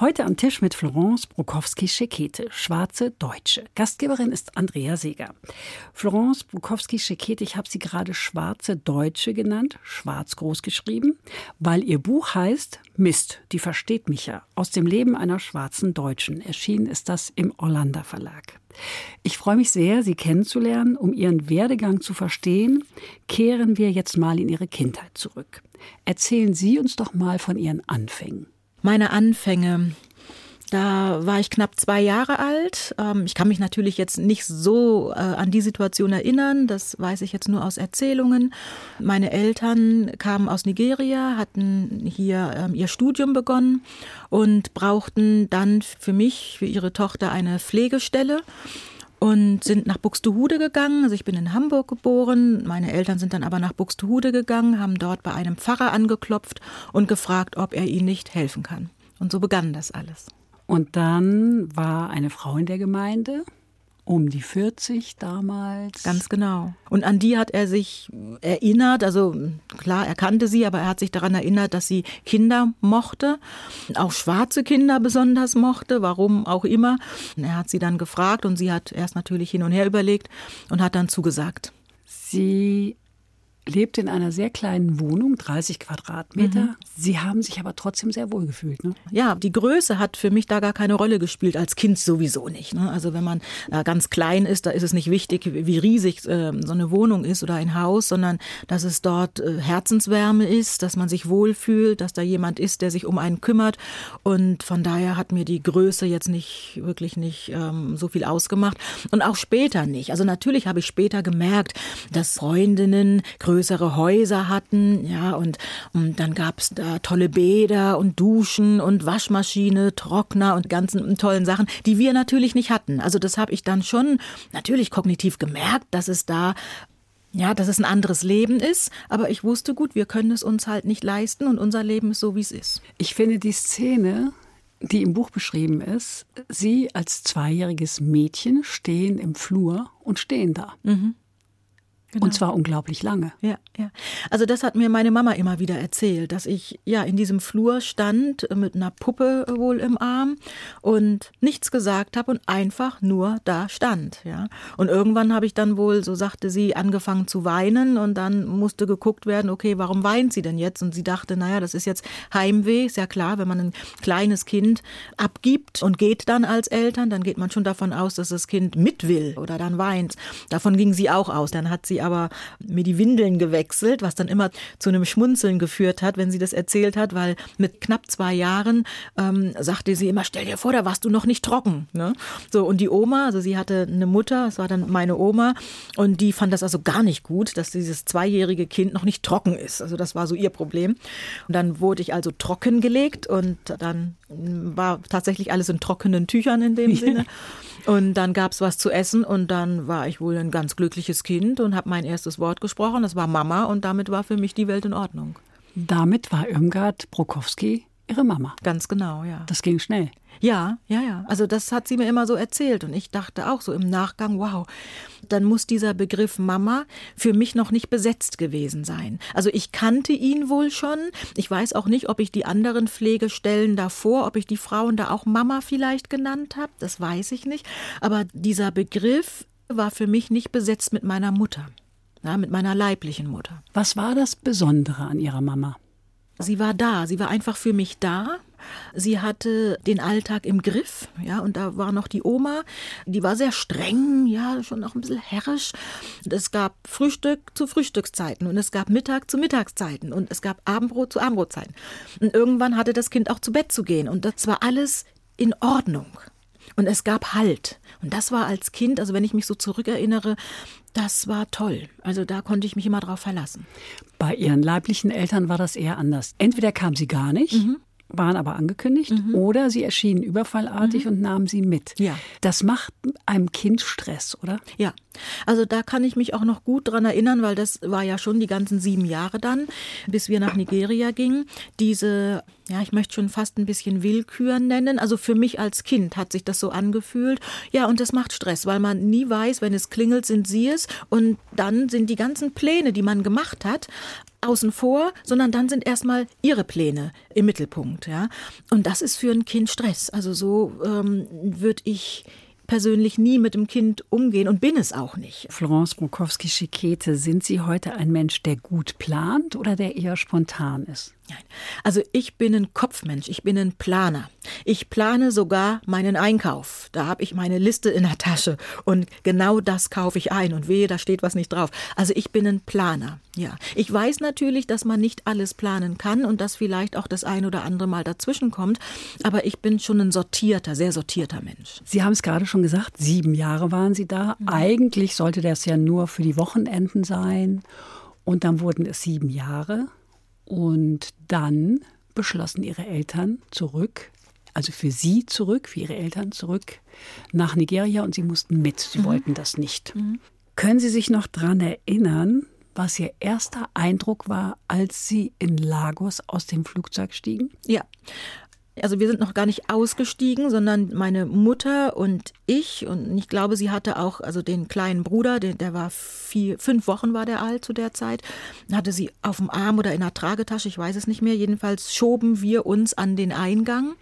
Heute am Tisch mit Florence Brokowski-Schekete, schwarze Deutsche. Gastgeberin ist Andrea Seeger. Florence Brokowski-Schekete, ich habe sie gerade schwarze Deutsche genannt, schwarz groß geschrieben, weil ihr Buch heißt Mist, die versteht mich ja, aus dem Leben einer schwarzen Deutschen. Erschienen ist das im Orlando Verlag. Ich freue mich sehr, Sie kennenzulernen. Um Ihren Werdegang zu verstehen, kehren wir jetzt mal in Ihre Kindheit zurück. Erzählen Sie uns doch mal von Ihren Anfängen meine Anfänge. Da war ich knapp zwei Jahre alt. Ähm, ich kann mich natürlich jetzt nicht so äh, an die Situation erinnern. Das weiß ich jetzt nur aus Erzählungen. Meine Eltern kamen aus Nigeria, hatten hier ähm, ihr Studium begonnen und brauchten dann für mich, für ihre Tochter eine Pflegestelle und sind nach Buxtehude gegangen. Also ich bin in Hamburg geboren. Meine Eltern sind dann aber nach Buxtehude gegangen, haben dort bei einem Pfarrer angeklopft und gefragt, ob er ihnen nicht helfen kann. Und so begann das alles. Und dann war eine Frau in der Gemeinde, um die 40 damals. Ganz genau. Und an die hat er sich erinnert. Also klar, er kannte sie, aber er hat sich daran erinnert, dass sie Kinder mochte, auch schwarze Kinder besonders mochte, warum auch immer. Und er hat sie dann gefragt und sie hat erst natürlich hin und her überlegt und hat dann zugesagt. Sie lebt in einer sehr kleinen Wohnung, 30 Quadratmeter. Mhm. Sie haben sich aber trotzdem sehr wohl gefühlt. Ne? Ja, die Größe hat für mich da gar keine Rolle gespielt, als Kind sowieso nicht. Ne? Also wenn man äh, ganz klein ist, da ist es nicht wichtig, wie riesig äh, so eine Wohnung ist oder ein Haus, sondern dass es dort äh, Herzenswärme ist, dass man sich wohlfühlt, dass da jemand ist, der sich um einen kümmert. Und von daher hat mir die Größe jetzt nicht wirklich nicht ähm, so viel ausgemacht. Und auch später nicht. Also natürlich habe ich später gemerkt, dass Freundinnen größer größere Häuser hatten, ja, und, und dann gab es da tolle Bäder und Duschen und Waschmaschine, Trockner und ganzen tollen Sachen, die wir natürlich nicht hatten. Also das habe ich dann schon natürlich kognitiv gemerkt, dass es da ja, dass es ein anderes Leben ist, aber ich wusste gut, wir können es uns halt nicht leisten und unser Leben ist so, wie es ist. Ich finde die Szene, die im Buch beschrieben ist, Sie als zweijähriges Mädchen stehen im Flur und stehen da. Mhm. Genau. Und zwar unglaublich lange. Ja, ja. Also das hat mir meine Mama immer wieder erzählt, dass ich ja in diesem Flur stand mit einer Puppe wohl im Arm und nichts gesagt habe und einfach nur da stand, ja. Und irgendwann habe ich dann wohl, so sagte sie, angefangen zu weinen und dann musste geguckt werden, okay, warum weint sie denn jetzt? Und sie dachte, naja, das ist jetzt Heimweh, ist ja klar, wenn man ein kleines Kind abgibt und geht dann als Eltern, dann geht man schon davon aus, dass das Kind mit will oder dann weint. Davon ging sie auch aus. Dann hat sie aber mir die Windeln gewechselt, was dann immer zu einem Schmunzeln geführt hat, wenn sie das erzählt hat, weil mit knapp zwei Jahren ähm, sagte sie immer, stell dir vor, da warst du noch nicht trocken. Ne? So, und die Oma, also sie hatte eine Mutter, das war dann meine Oma, und die fand das also gar nicht gut, dass dieses zweijährige Kind noch nicht trocken ist. Also das war so ihr Problem. Und dann wurde ich also trockengelegt und dann war tatsächlich alles in trockenen Tüchern in dem Sinne. Und dann gab es was zu essen und dann war ich wohl ein ganz glückliches Kind und habe mein erstes Wort gesprochen. Das war Mama und damit war für mich die Welt in Ordnung. Damit war Irmgard Brokowski ihre Mama. Ganz genau, ja. Das ging schnell. Ja, ja, ja. Also das hat sie mir immer so erzählt und ich dachte auch so im Nachgang, wow, dann muss dieser Begriff Mama für mich noch nicht besetzt gewesen sein. Also ich kannte ihn wohl schon. Ich weiß auch nicht, ob ich die anderen Pflegestellen davor, ob ich die Frauen da auch Mama vielleicht genannt habe, das weiß ich nicht. Aber dieser Begriff war für mich nicht besetzt mit meiner Mutter, ja, mit meiner leiblichen Mutter. Was war das Besondere an ihrer Mama? Sie war da, sie war einfach für mich da. Sie hatte den Alltag im Griff, ja, und da war noch die Oma, die war sehr streng, ja, schon noch ein bisschen herrisch. Es gab Frühstück zu Frühstückszeiten und es gab Mittag zu Mittagszeiten und es gab Abendbrot zu Abendbrotzeiten. Und irgendwann hatte das Kind auch zu Bett zu gehen und das war alles in Ordnung. Und es gab Halt. Und das war als Kind, also wenn ich mich so zurückerinnere, das war toll. Also da konnte ich mich immer drauf verlassen. Bei Ihren leiblichen Eltern war das eher anders. Entweder kam sie gar nicht mhm. Waren aber angekündigt mhm. oder sie erschienen überfallartig mhm. und nahmen sie mit. Ja. Das macht einem Kind Stress, oder? Ja. Also da kann ich mich auch noch gut dran erinnern, weil das war ja schon die ganzen sieben Jahre dann, bis wir nach Nigeria gingen. Diese, ja, ich möchte schon fast ein bisschen Willkür nennen. Also für mich als Kind hat sich das so angefühlt. Ja, und das macht Stress, weil man nie weiß, wenn es klingelt, sind sie es. Und dann sind die ganzen Pläne, die man gemacht hat, außen vor, sondern dann sind erstmal ihre Pläne im Mittelpunkt. Ja? Und das ist für ein Kind Stress. Also so ähm, würde ich persönlich nie mit dem Kind umgehen und bin es auch nicht. Florence Brokowski-Schikete, sind Sie heute ein Mensch, der gut plant oder der eher spontan ist? Nein. Also ich bin ein Kopfmensch, ich bin ein Planer. Ich plane sogar meinen Einkauf. Da habe ich meine Liste in der Tasche und genau das kaufe ich ein und wehe, da steht was nicht drauf. Also ich bin ein Planer. Ja, ich weiß natürlich, dass man nicht alles planen kann und dass vielleicht auch das ein oder andere mal dazwischen kommt, aber ich bin schon ein sortierter, sehr sortierter Mensch. Sie haben es gerade schon gesagt, sieben Jahre waren Sie da. Mhm. Eigentlich sollte das ja nur für die Wochenenden sein und dann wurden es sieben Jahre. Und dann beschlossen ihre Eltern zurück, also für sie zurück, für ihre Eltern zurück nach Nigeria und sie mussten mit. Sie mhm. wollten das nicht. Mhm. Können Sie sich noch daran erinnern, was Ihr erster Eindruck war, als Sie in Lagos aus dem Flugzeug stiegen? Ja, also wir sind noch gar nicht ausgestiegen, sondern meine Mutter und ich und ich glaube, sie hatte auch also den kleinen Bruder, der, der war vier, fünf Wochen war der alt zu der Zeit, hatte sie auf dem Arm oder in der Tragetasche, ich weiß es nicht mehr. Jedenfalls schoben wir uns an den Eingang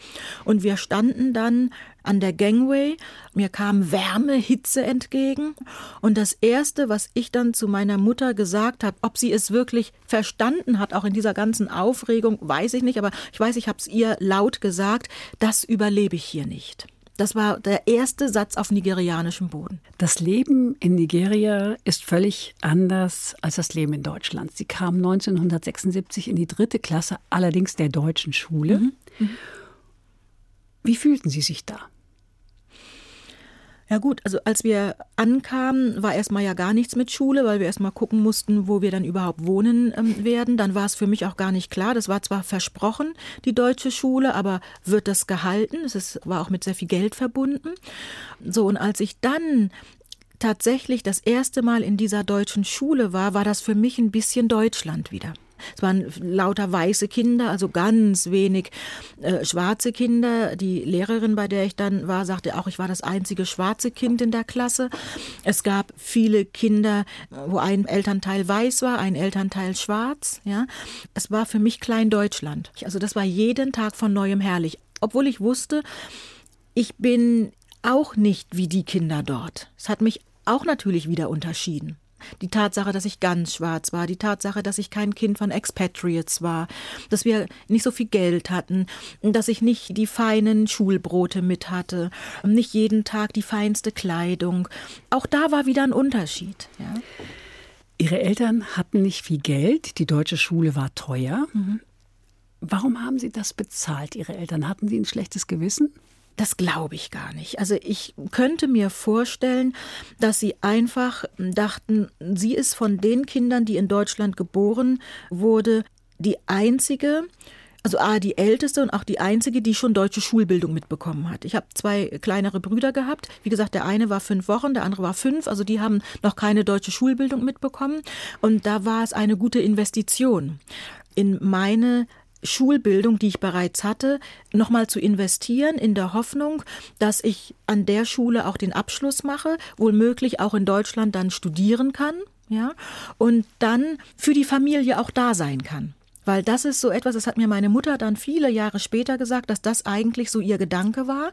und wir standen dann an der Gangway. Mir kam Wärme, Hitze entgegen. Und das Erste, was ich dann zu meiner Mutter gesagt habe, ob sie es wirklich verstanden hat, auch in dieser ganzen Aufregung, weiß ich nicht, aber ich weiß, ich habe es ihr laut gesagt, das überlebe ich hier nicht. Das war der erste Satz auf nigerianischem Boden. Das Leben in Nigeria ist völlig anders als das Leben in Deutschland. Sie kam 1976 in die dritte Klasse, allerdings der deutschen Schule. Mhm. Mhm. Wie fühlten Sie sich da? Ja gut, also als wir ankamen, war erstmal ja gar nichts mit Schule, weil wir erstmal gucken mussten, wo wir dann überhaupt wohnen ähm, werden. Dann war es für mich auch gar nicht klar. Das war zwar versprochen, die deutsche Schule, aber wird das gehalten? Es ist, war auch mit sehr viel Geld verbunden. So, und als ich dann tatsächlich das erste Mal in dieser deutschen Schule war, war das für mich ein bisschen Deutschland wieder. Es waren lauter weiße Kinder, also ganz wenig äh, schwarze Kinder. Die Lehrerin, bei der ich dann war, sagte auch, ich war das einzige schwarze Kind in der Klasse. Es gab viele Kinder, wo ein Elternteil weiß war, ein Elternteil schwarz. Ja, es war für mich Klein Deutschland. Also das war jeden Tag von neuem herrlich, obwohl ich wusste, ich bin auch nicht wie die Kinder dort. Es hat mich auch natürlich wieder unterschieden. Die Tatsache, dass ich ganz schwarz war, die Tatsache, dass ich kein Kind von Expatriates war, dass wir nicht so viel Geld hatten, dass ich nicht die feinen Schulbrote mit hatte, nicht jeden Tag die feinste Kleidung. Auch da war wieder ein Unterschied. Ja. Ihre Eltern hatten nicht viel Geld, die deutsche Schule war teuer. Mhm. Warum haben Sie das bezahlt, Ihre Eltern? Hatten Sie ein schlechtes Gewissen? Das glaube ich gar nicht. Also ich könnte mir vorstellen, dass sie einfach dachten, sie ist von den Kindern, die in Deutschland geboren wurde, die einzige, also A, die älteste und auch die einzige, die schon deutsche Schulbildung mitbekommen hat. Ich habe zwei kleinere Brüder gehabt. Wie gesagt, der eine war fünf Wochen, der andere war fünf. Also die haben noch keine deutsche Schulbildung mitbekommen. Und da war es eine gute Investition in meine Schulbildung, die ich bereits hatte, nochmal zu investieren, in der Hoffnung, dass ich an der Schule auch den Abschluss mache, wohlmöglich auch in Deutschland dann studieren kann, ja, und dann für die Familie auch da sein kann. Weil das ist so etwas, das hat mir meine Mutter dann viele Jahre später gesagt, dass das eigentlich so ihr Gedanke war.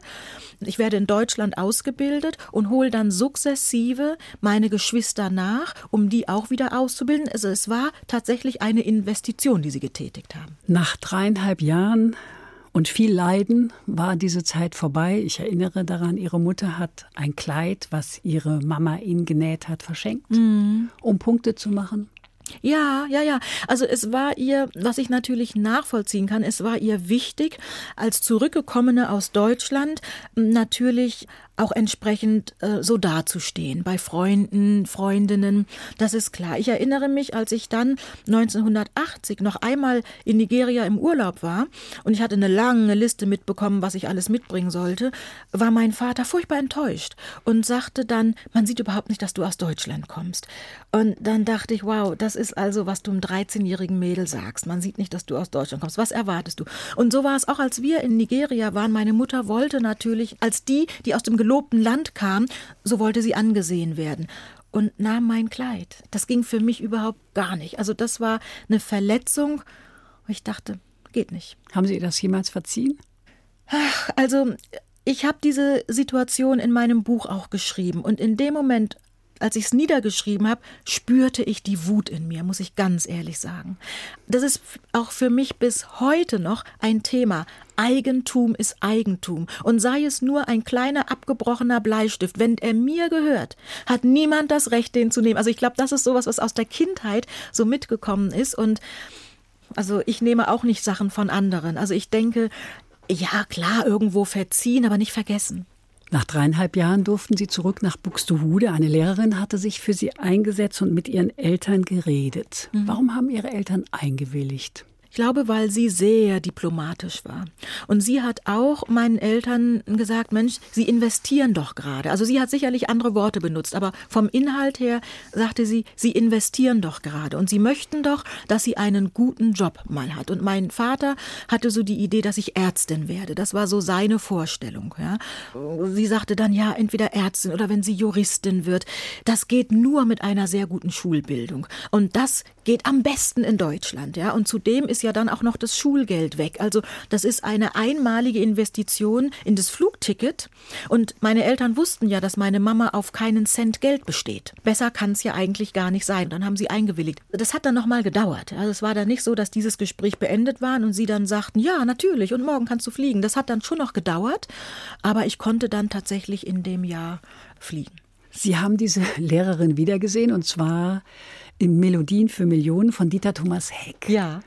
Ich werde in Deutschland ausgebildet und hole dann sukzessive meine Geschwister nach, um die auch wieder auszubilden. Also es war tatsächlich eine Investition, die sie getätigt haben. Nach dreieinhalb Jahren und viel Leiden war diese Zeit vorbei. Ich erinnere daran, ihre Mutter hat ein Kleid, was ihre Mama ihnen genäht hat, verschenkt, mhm. um Punkte zu machen. Ja, ja, ja. Also es war ihr, was ich natürlich nachvollziehen kann, es war ihr wichtig, als Zurückgekommene aus Deutschland natürlich auch entsprechend äh, so dazustehen bei Freunden, Freundinnen. Das ist klar. Ich erinnere mich, als ich dann 1980 noch einmal in Nigeria im Urlaub war und ich hatte eine lange Liste mitbekommen, was ich alles mitbringen sollte, war mein Vater furchtbar enttäuscht und sagte dann, man sieht überhaupt nicht, dass du aus Deutschland kommst. Und dann dachte ich, wow, das ist also, was du einem 13-jährigen Mädel sagst. Man sieht nicht, dass du aus Deutschland kommst. Was erwartest du? Und so war es auch, als wir in Nigeria waren. Meine Mutter wollte natürlich, als die, die aus dem gelobten Land kam, so wollte sie angesehen werden und nahm mein Kleid. Das ging für mich überhaupt gar nicht. Also das war eine Verletzung. Ich dachte, geht nicht. Haben Sie ihr das jemals verziehen? Ach, also ich habe diese Situation in meinem Buch auch geschrieben und in dem Moment, als ich es niedergeschrieben habe, spürte ich die Wut in mir, muss ich ganz ehrlich sagen. Das ist auch für mich bis heute noch ein Thema. Eigentum ist Eigentum. Und sei es nur ein kleiner abgebrochener Bleistift, wenn er mir gehört, hat niemand das Recht, den zu nehmen. Also ich glaube, das ist sowas, was aus der Kindheit so mitgekommen ist. Und also ich nehme auch nicht Sachen von anderen. Also ich denke, ja klar, irgendwo verziehen, aber nicht vergessen. Nach dreieinhalb Jahren durften Sie zurück nach Buxtehude. Eine Lehrerin hatte sich für Sie eingesetzt und mit Ihren Eltern geredet. Mhm. Warum haben Ihre Eltern eingewilligt? Glaube, weil sie sehr diplomatisch war. Und sie hat auch meinen Eltern gesagt, Mensch, sie investieren doch gerade. Also sie hat sicherlich andere Worte benutzt, aber vom Inhalt her sagte sie, sie investieren doch gerade. Und sie möchten doch, dass sie einen guten Job mal hat. Und mein Vater hatte so die Idee, dass ich Ärztin werde. Das war so seine Vorstellung. Ja. Sie sagte dann, ja, entweder Ärztin oder wenn sie Juristin wird. Das geht nur mit einer sehr guten Schulbildung. Und das geht am besten in Deutschland. Ja. Und zudem ist ja dann auch noch das Schulgeld weg. Also das ist eine einmalige Investition in das Flugticket. Und meine Eltern wussten ja, dass meine Mama auf keinen Cent Geld besteht. Besser kann es ja eigentlich gar nicht sein. Dann haben sie eingewilligt. Das hat dann noch mal gedauert. Also es war dann nicht so, dass dieses Gespräch beendet war und sie dann sagten, ja, natürlich, und morgen kannst du fliegen. Das hat dann schon noch gedauert. Aber ich konnte dann tatsächlich in dem Jahr fliegen. Sie haben diese Lehrerin wiedergesehen und zwar in Melodien für Millionen von Dieter Thomas Heck. Ja.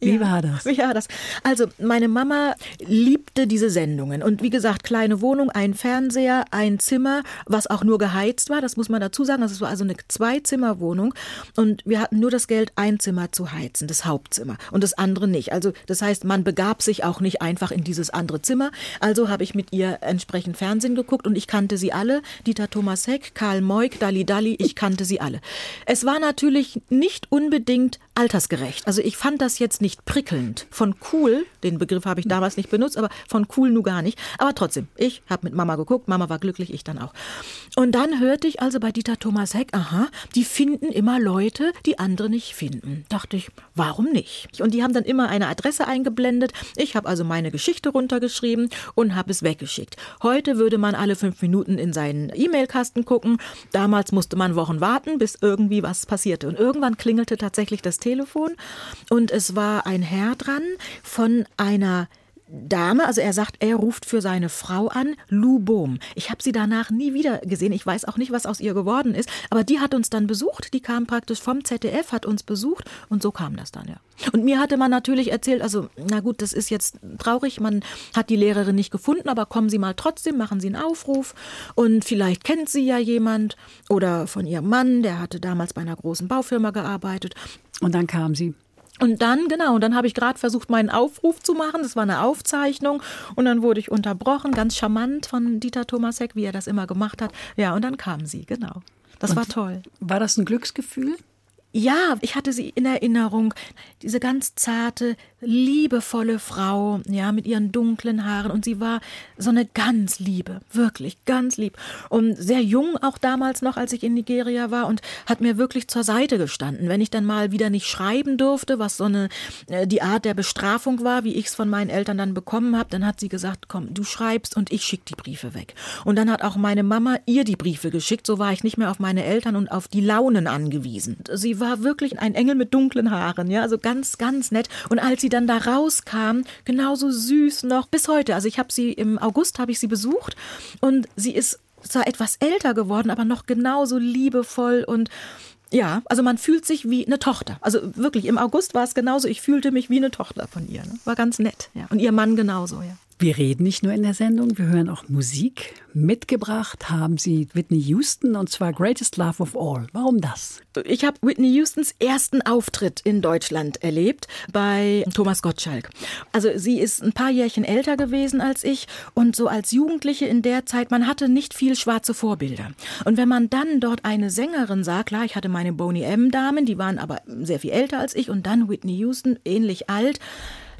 Wie ja. war das? Wie war das? Also, meine Mama liebte diese Sendungen. Und wie gesagt, kleine Wohnung, ein Fernseher, ein Zimmer, was auch nur geheizt war. Das muss man dazu sagen. Das war also eine Zwei-Zimmer-Wohnung. Und wir hatten nur das Geld, ein Zimmer zu heizen, das Hauptzimmer. Und das andere nicht. Also, das heißt, man begab sich auch nicht einfach in dieses andere Zimmer. Also habe ich mit ihr entsprechend Fernsehen geguckt und ich kannte sie alle. Dieter Thomas Heck, Karl Moik, Dali Dali, ich kannte sie alle. Es war natürlich nicht unbedingt altersgerecht. Also, ich fand das jetzt nicht prickelnd. Von cool, den Begriff habe ich damals nicht benutzt, aber von cool nur gar nicht. Aber trotzdem, ich habe mit Mama geguckt, Mama war glücklich, ich dann auch. Und dann hörte ich also bei Dieter Thomas Heck, aha, die finden immer Leute, die andere nicht finden. Dachte ich, warum nicht? Und die haben dann immer eine Adresse eingeblendet. Ich habe also meine Geschichte runtergeschrieben und habe es weggeschickt. Heute würde man alle fünf Minuten in seinen E-Mail-Kasten gucken. Damals musste man Wochen warten, bis irgendwie was passierte. Und irgendwann klingelte tatsächlich das Telefon und es war ein Herr dran von einer Dame, also er sagt, er ruft für seine Frau an, Lou Bohm. Ich habe sie danach nie wieder gesehen. Ich weiß auch nicht, was aus ihr geworden ist. Aber die hat uns dann besucht. Die kam praktisch vom ZDF, hat uns besucht und so kam das dann, ja. Und mir hatte man natürlich erzählt, also, na gut, das ist jetzt traurig, man hat die Lehrerin nicht gefunden, aber kommen Sie mal trotzdem, machen Sie einen Aufruf und vielleicht kennt sie ja jemand oder von ihrem Mann, der hatte damals bei einer großen Baufirma gearbeitet. Und dann kam sie. Und dann, genau, und dann habe ich gerade versucht, meinen Aufruf zu machen. Das war eine Aufzeichnung. Und dann wurde ich unterbrochen, ganz charmant von Dieter Thomasek, wie er das immer gemacht hat. Ja, und dann kam sie, genau. Das und war toll. War das ein Glücksgefühl? Ja, ich hatte sie in Erinnerung, diese ganz zarte, liebevolle Frau, ja, mit ihren dunklen Haaren. Und sie war so eine ganz liebe, wirklich ganz lieb. Und sehr jung auch damals noch, als ich in Nigeria war und hat mir wirklich zur Seite gestanden, wenn ich dann mal wieder nicht schreiben durfte, was so eine äh, die Art der Bestrafung war, wie ich es von meinen Eltern dann bekommen habe, dann hat sie gesagt, komm, du schreibst und ich schick die Briefe weg. Und dann hat auch meine Mama ihr die Briefe geschickt, so war ich nicht mehr auf meine Eltern und auf die Launen angewiesen. Sie war wirklich ein Engel mit dunklen Haaren, ja, also ganz ganz nett. Und als sie sie dann da rauskam, genauso süß noch bis heute. Also ich habe sie im August habe ich sie besucht und sie ist zwar etwas älter geworden, aber noch genauso liebevoll und ja, also man fühlt sich wie eine Tochter. Also wirklich, im August war es genauso. Ich fühlte mich wie eine Tochter von ihr. Ne? War ganz nett. Ja. Und ihr Mann genauso, ja. Wir reden nicht nur in der Sendung, wir hören auch Musik. Mitgebracht haben Sie Whitney Houston und zwar Greatest Love of All. Warum das? Ich habe Whitney Houstons ersten Auftritt in Deutschland erlebt bei Thomas Gottschalk. Also sie ist ein paar Jährchen älter gewesen als ich und so als Jugendliche in der Zeit, man hatte nicht viel schwarze Vorbilder. Und wenn man dann dort eine Sängerin sah, klar, ich hatte meine Boney M Damen, die waren aber sehr viel älter als ich und dann Whitney Houston, ähnlich alt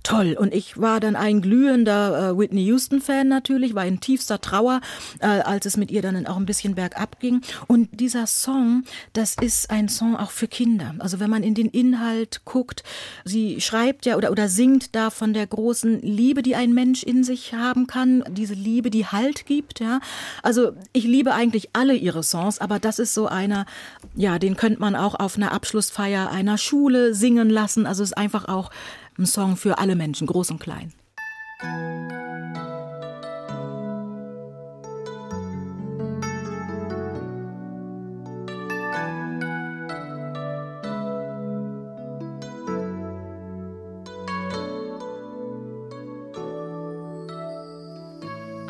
toll. Und ich war dann ein glühender äh, Whitney Houston-Fan natürlich, war in tiefster Trauer, äh, als es mit ihr dann auch ein bisschen bergab ging. Und dieser Song, das ist ein Song auch für Kinder. Also wenn man in den Inhalt guckt, sie schreibt ja oder, oder singt da von der großen Liebe, die ein Mensch in sich haben kann, diese Liebe, die Halt gibt, ja. Also ich liebe eigentlich alle ihre Songs, aber das ist so einer, ja, den könnte man auch auf einer Abschlussfeier einer Schule singen lassen. Also es ist einfach auch ein Song für alle Menschen, groß und klein.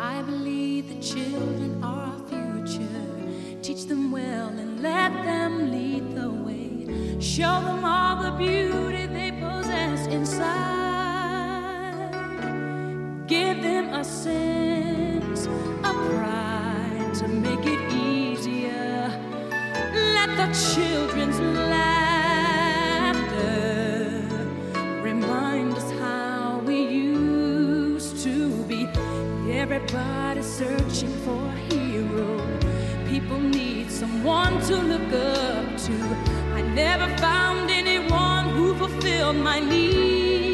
I believe the children are our future. Teach them well and let them lead the way. Show them all the beauty to. Make it easier. Let the children's laughter remind us how we used to be. Everybody searching for a hero. People need someone to look up to. I never found anyone who fulfilled my needs.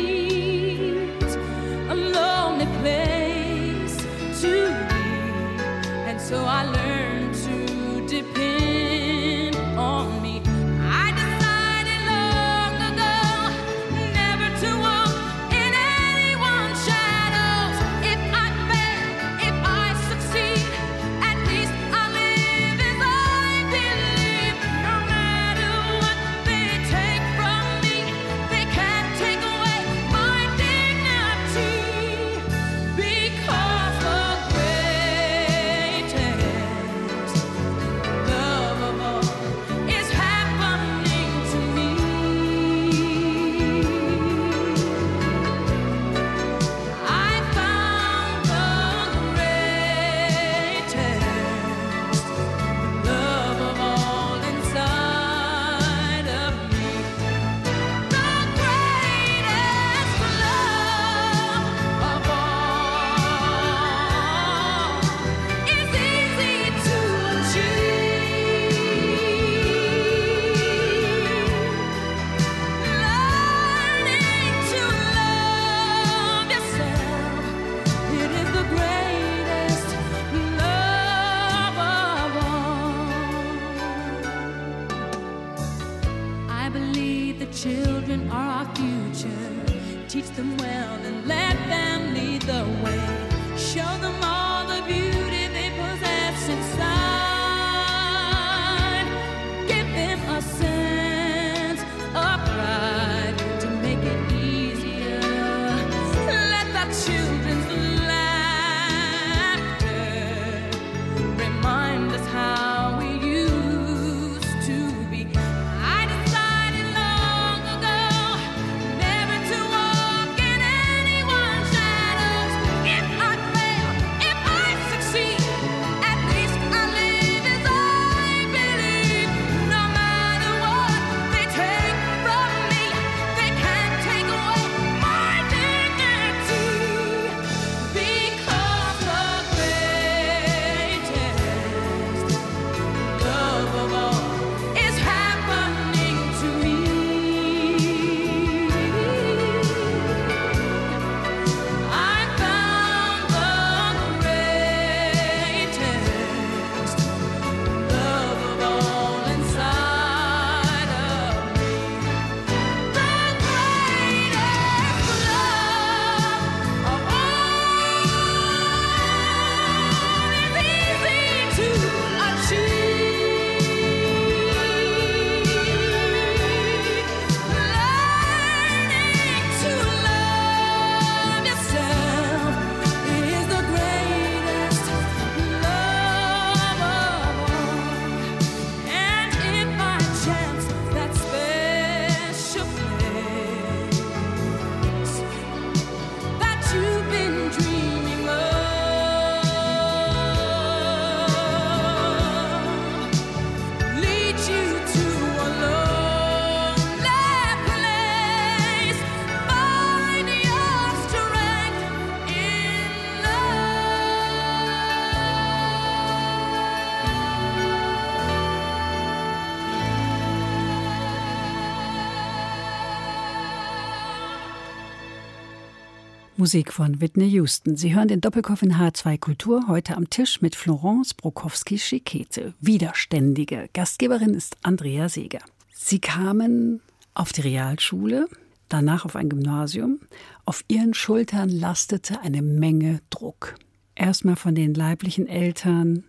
Musik von Whitney Houston. Sie hören den Doppelkopf in H2 Kultur heute am Tisch mit Florence Brokowski-Schikete, Widerständige. Gastgeberin ist Andrea Seeger. Sie kamen auf die Realschule, danach auf ein Gymnasium. Auf ihren Schultern lastete eine Menge Druck. Erstmal von den leiblichen Eltern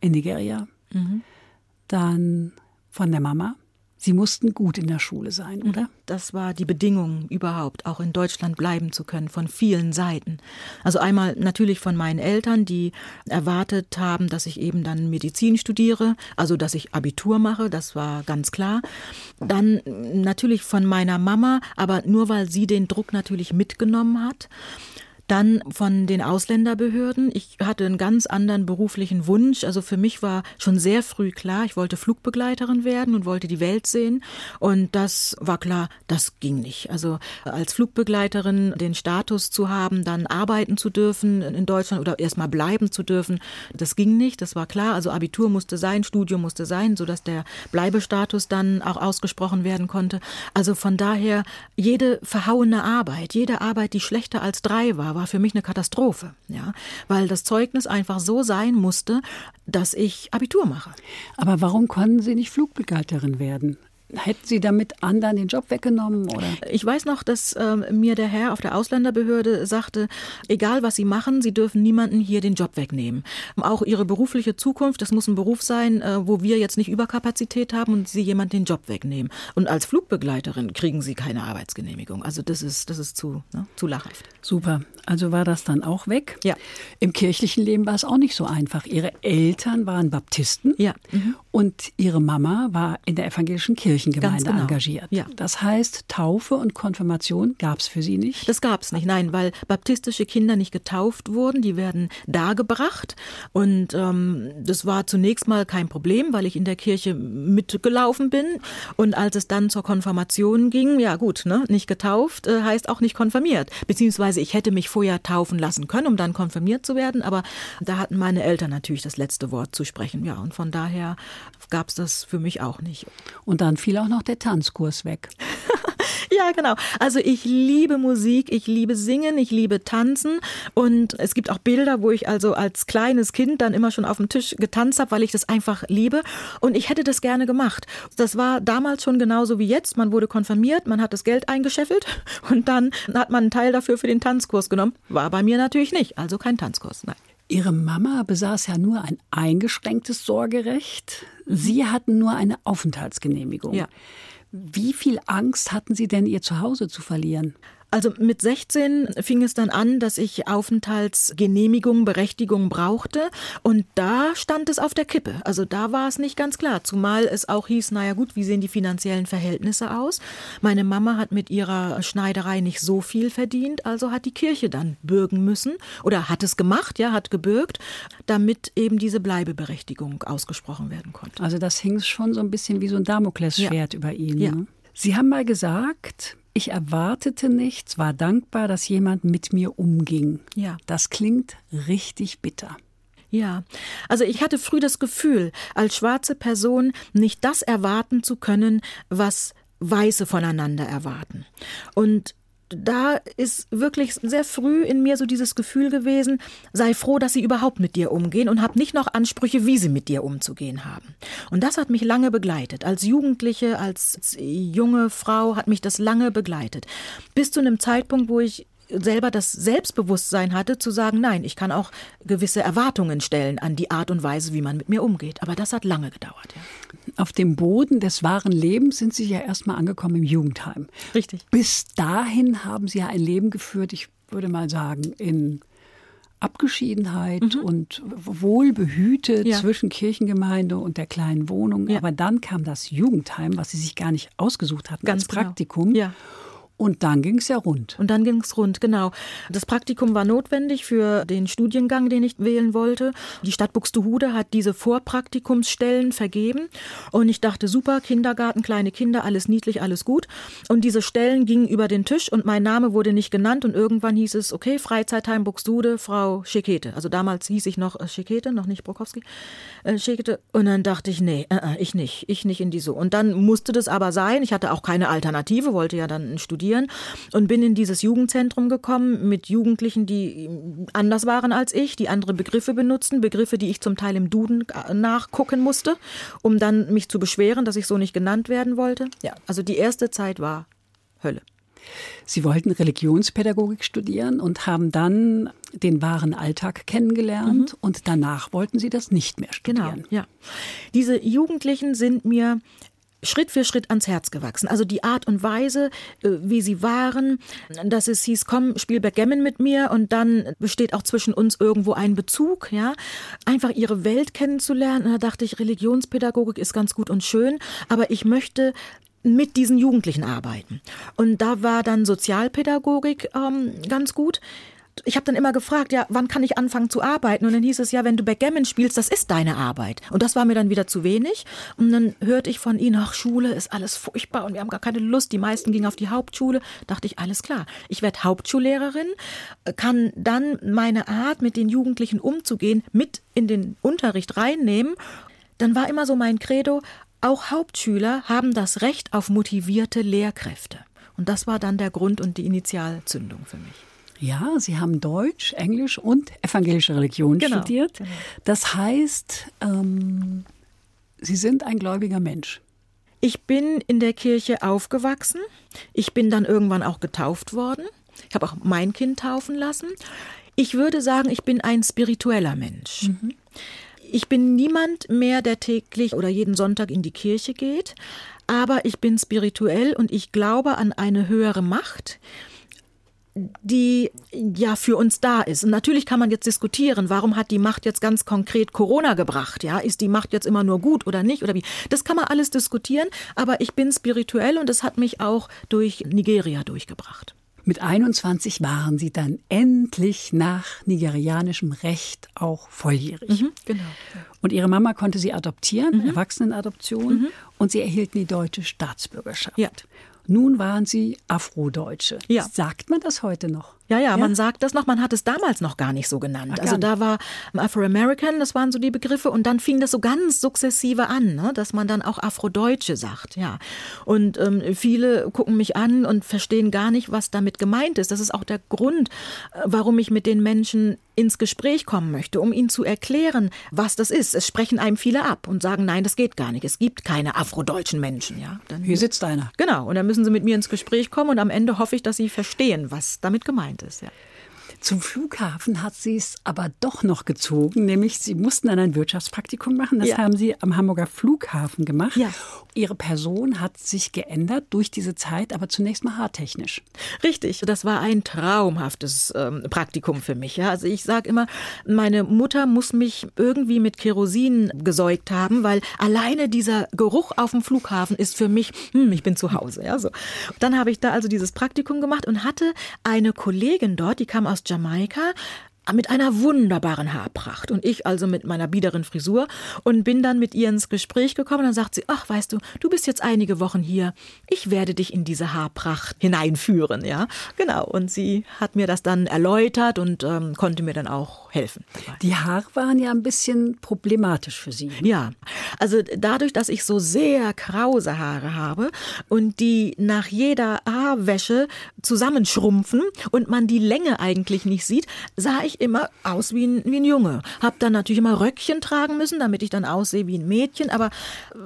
in Nigeria, mhm. dann von der Mama, Sie mussten gut in der Schule sein, oder? Das war die Bedingung überhaupt, auch in Deutschland bleiben zu können, von vielen Seiten. Also einmal natürlich von meinen Eltern, die erwartet haben, dass ich eben dann Medizin studiere, also dass ich Abitur mache, das war ganz klar. Dann natürlich von meiner Mama, aber nur weil sie den Druck natürlich mitgenommen hat. Dann von den Ausländerbehörden. Ich hatte einen ganz anderen beruflichen Wunsch. Also für mich war schon sehr früh klar, ich wollte Flugbegleiterin werden und wollte die Welt sehen. Und das war klar, das ging nicht. Also als Flugbegleiterin den Status zu haben, dann arbeiten zu dürfen in Deutschland oder erstmal bleiben zu dürfen, das ging nicht. Das war klar. Also Abitur musste sein, Studium musste sein, sodass der Bleibestatus dann auch ausgesprochen werden konnte. Also von daher jede verhauene Arbeit, jede Arbeit, die schlechter als drei war, war für mich eine Katastrophe, ja, weil das Zeugnis einfach so sein musste, dass ich Abitur mache. Aber warum konnten Sie nicht Flugbegleiterin werden? Hätten Sie damit anderen den Job weggenommen? Oder? Ich weiß noch, dass äh, mir der Herr auf der Ausländerbehörde sagte, egal was Sie machen, Sie dürfen niemanden hier den Job wegnehmen. Auch Ihre berufliche Zukunft, das muss ein Beruf sein, äh, wo wir jetzt nicht Überkapazität haben und Sie jemand den Job wegnehmen. Und als Flugbegleiterin kriegen Sie keine Arbeitsgenehmigung. Also das ist, das ist zu, ne, zu lachhaft. Super. Also war das dann auch weg? Ja. Im kirchlichen Leben war es auch nicht so einfach. Ihre Eltern waren Baptisten. Ja. Mhm. Und Ihre Mama war in der evangelischen Kirche Kirchengemeinde genau. engagiert. Ja. Das heißt, Taufe und Konfirmation gab es für Sie nicht? Das gab es nicht, nein, weil baptistische Kinder nicht getauft wurden. Die werden dargebracht. Und ähm, das war zunächst mal kein Problem, weil ich in der Kirche mitgelaufen bin. Und als es dann zur Konfirmation ging, ja gut, ne, nicht getauft äh, heißt auch nicht konfirmiert. Beziehungsweise ich hätte mich vorher taufen lassen können, um dann konfirmiert zu werden. Aber da hatten meine Eltern natürlich das letzte Wort zu sprechen. Ja, und von daher gab es das für mich auch nicht. Und dann fiel auch noch der Tanzkurs weg. Ja, genau. Also ich liebe Musik, ich liebe Singen, ich liebe Tanzen und es gibt auch Bilder, wo ich also als kleines Kind dann immer schon auf dem Tisch getanzt habe, weil ich das einfach liebe und ich hätte das gerne gemacht. Das war damals schon genauso wie jetzt. Man wurde konfirmiert, man hat das Geld eingescheffelt und dann hat man einen Teil dafür für den Tanzkurs genommen. War bei mir natürlich nicht, also kein Tanzkurs, nein. Ihre Mama besaß ja nur ein eingeschränktes Sorgerecht. Sie hatten nur eine Aufenthaltsgenehmigung. Ja. Wie viel Angst hatten Sie denn, Ihr Zuhause zu verlieren? Also mit 16 fing es dann an, dass ich Aufenthaltsgenehmigung, Berechtigung brauchte und da stand es auf der Kippe. Also da war es nicht ganz klar, zumal es auch hieß, naja gut, wie sehen die finanziellen Verhältnisse aus? Meine Mama hat mit ihrer Schneiderei nicht so viel verdient, also hat die Kirche dann bürgen müssen oder hat es gemacht, ja, hat gebürgt, damit eben diese Bleibeberechtigung ausgesprochen werden konnte. Also das hing schon so ein bisschen wie so ein Damoklesschwert ja. über Ihnen. Ja. Ne? Sie haben mal gesagt, ich erwartete nichts, war dankbar, dass jemand mit mir umging. Ja. Das klingt richtig bitter. Ja, also ich hatte früh das Gefühl, als schwarze Person nicht das erwarten zu können, was Weiße voneinander erwarten. Und da ist wirklich sehr früh in mir so dieses Gefühl gewesen, sei froh, dass sie überhaupt mit dir umgehen und hab nicht noch Ansprüche, wie sie mit dir umzugehen haben. Und das hat mich lange begleitet. Als Jugendliche, als junge Frau hat mich das lange begleitet. Bis zu einem Zeitpunkt, wo ich selber das Selbstbewusstsein hatte, zu sagen, nein, ich kann auch gewisse Erwartungen stellen an die Art und Weise, wie man mit mir umgeht. Aber das hat lange gedauert. Ja. Auf dem Boden des wahren Lebens sind Sie ja erstmal angekommen im Jugendheim. Richtig. Bis dahin haben Sie ja ein Leben geführt, ich würde mal sagen, in Abgeschiedenheit mhm. und wohlbehütet Ja. zwischen Kirchengemeinde und der kleinen Wohnung. Ja. Aber dann kam das Jugendheim, was Sie sich gar nicht ausgesucht hatten Ganz als genau. Praktikum. Ja. Und dann ging es ja rund. Und dann ging es rund, genau. Das Praktikum war notwendig für den Studiengang, den ich wählen wollte. Die Stadt Buxtehude hat diese Vorpraktikumsstellen vergeben. Und ich dachte, super, Kindergarten, kleine Kinder, alles niedlich, alles gut. Und diese Stellen gingen über den Tisch und mein Name wurde nicht genannt. Und irgendwann hieß es, okay, Freizeitheim Buxtehude, Frau Schekete. Also damals hieß ich noch äh, Schekete, noch nicht Brokowski. Äh, Schekete. Und dann dachte ich, nee, äh, äh, ich nicht, ich nicht in die so. Und dann musste das aber sein. Ich hatte auch keine Alternative, wollte ja dann studieren studieren und bin in dieses Jugendzentrum gekommen mit Jugendlichen, die anders waren als ich, die andere Begriffe benutzten, Begriffe, die ich zum Teil im Duden nachgucken musste, um dann mich zu beschweren, dass ich so nicht genannt werden wollte. Ja, also die erste Zeit war Hölle. Sie wollten Religionspädagogik studieren und haben dann den wahren Alltag kennengelernt mhm. und danach wollten Sie das nicht mehr studieren. Genau, ja. Diese Jugendlichen sind mir Schritt für Schritt ans Herz gewachsen. Also die Art und Weise, äh, wie sie waren, dass es hieß, komm, spiel Backgammon mit mir und dann besteht auch zwischen uns irgendwo ein Bezug, ja. Einfach ihre Welt kennenzulernen. Da dachte ich, Religionspädagogik ist ganz gut und schön, aber ich möchte mit diesen Jugendlichen arbeiten. Und da war dann Sozialpädagogik ähm, ganz gut ich habe dann immer gefragt, ja, wann kann ich anfangen zu arbeiten? Und dann hieß es ja, wenn du Backgammon spielst, das ist deine Arbeit. Und das war mir dann wieder zu wenig. Und dann hörte ich von ihnen, ach, Schule ist alles furchtbar und wir haben gar keine Lust. Die meisten gingen auf die Hauptschule. Dachte ich, alles klar. Ich werde Hauptschullehrerin, kann dann meine Art, mit den Jugendlichen umzugehen, mit in den Unterricht reinnehmen. Dann war immer so mein Credo, auch Hauptschüler haben das Recht auf motivierte Lehrkräfte. Und das war dann der Grund und die Initialzündung für mich. Ja, Sie haben Deutsch, Englisch und evangelische Religion genau, studiert. Genau. Das heißt, ähm, Sie sind ein gläubiger Mensch. Ich bin in der Kirche aufgewachsen. Ich bin dann irgendwann auch getauft worden. Ich habe auch mein Kind taufen lassen. Ich würde sagen, ich bin ein spiritueller Mensch. Mhm. Ich bin niemand mehr, der täglich oder jeden Sonntag in die Kirche geht, aber ich bin spirituell und ich glaube an eine höhere Macht, die ja für uns da ist. Und natürlich kann man jetzt diskutieren, warum hat die Macht jetzt ganz konkret Corona gebracht? Ja, ist die Macht jetzt immer nur gut oder nicht oder wie? Das kann man alles diskutieren, aber ich bin spirituell und es hat mich auch durch Nigeria durchgebracht. Mit 21 waren Sie dann endlich nach nigerianischem Recht auch volljährig. Mhm, genau. Und Ihre Mama konnte Sie adoptieren, mhm. Erwachsenenadoption, mhm. und Sie erhielten die deutsche Staatsbürgerschaft. Ja. Nun waren Sie Afrodeutsche. Ja. Sagt man das heute noch? Ja, ja, ja, man sagt das noch, man hat es damals noch gar nicht so genannt. Ach, also da war Afro-American, das waren so die Begriffe und dann fing das so ganz sukzessive an, ne, dass man dann auch Afrodeutsche sagt, ja. Und ähm, viele gucken mich an und verstehen gar nicht, was damit gemeint ist. Das ist auch der Grund, äh, warum ich mit den Menschen ins Gespräch kommen möchte, um ihnen zu erklären, was das ist. Es sprechen einem viele ab und sagen, nein, das geht gar nicht. Es gibt keine afrodeutschen Menschen, ja. Dann, Hier sitzt einer. Genau, und dann müssen sie mit mir ins Gespräch kommen und am Ende hoffe ich, dass sie verstehen, was damit gemeint ist gemeint ist. Ja. Zum Flughafen hat sie es aber doch noch gezogen, nämlich sie mussten dann ein Wirtschaftspraktikum machen. Das ja. haben sie am Hamburger Flughafen gemacht. Ja. Ihre Person hat sich geändert durch diese Zeit, aber zunächst mal haartechnisch. Richtig, das war ein traumhaftes ähm, Praktikum für mich. Ja. Also ich sage immer, meine Mutter muss mich irgendwie mit Kerosin gesäugt haben, weil alleine dieser Geruch auf dem Flughafen ist für mich, hm, ich bin zu Hause. Ja, so. Dann habe ich da also dieses Praktikum gemacht und hatte eine Kollegin dort, die kam aus Jamaika, mit einer wunderbaren Haarpracht und ich also mit meiner biederen Frisur und bin dann mit ihr ins Gespräch gekommen. Dann sagt sie, ach, weißt du, du bist jetzt einige Wochen hier. Ich werde dich in diese Haarpracht hineinführen, ja. Genau. Und sie hat mir das dann erläutert und ähm, konnte mir dann auch helfen. Die Haare waren ja ein bisschen problematisch für Sie. Ne? Ja. Also dadurch, dass ich so sehr krause Haare habe und die nach jeder Haarwäsche zusammenschrumpfen und man die Länge eigentlich nicht sieht, sah ich immer aus wie ein, wie ein Junge. Hab dann natürlich immer Röckchen tragen müssen, damit ich dann aussehe wie ein Mädchen, aber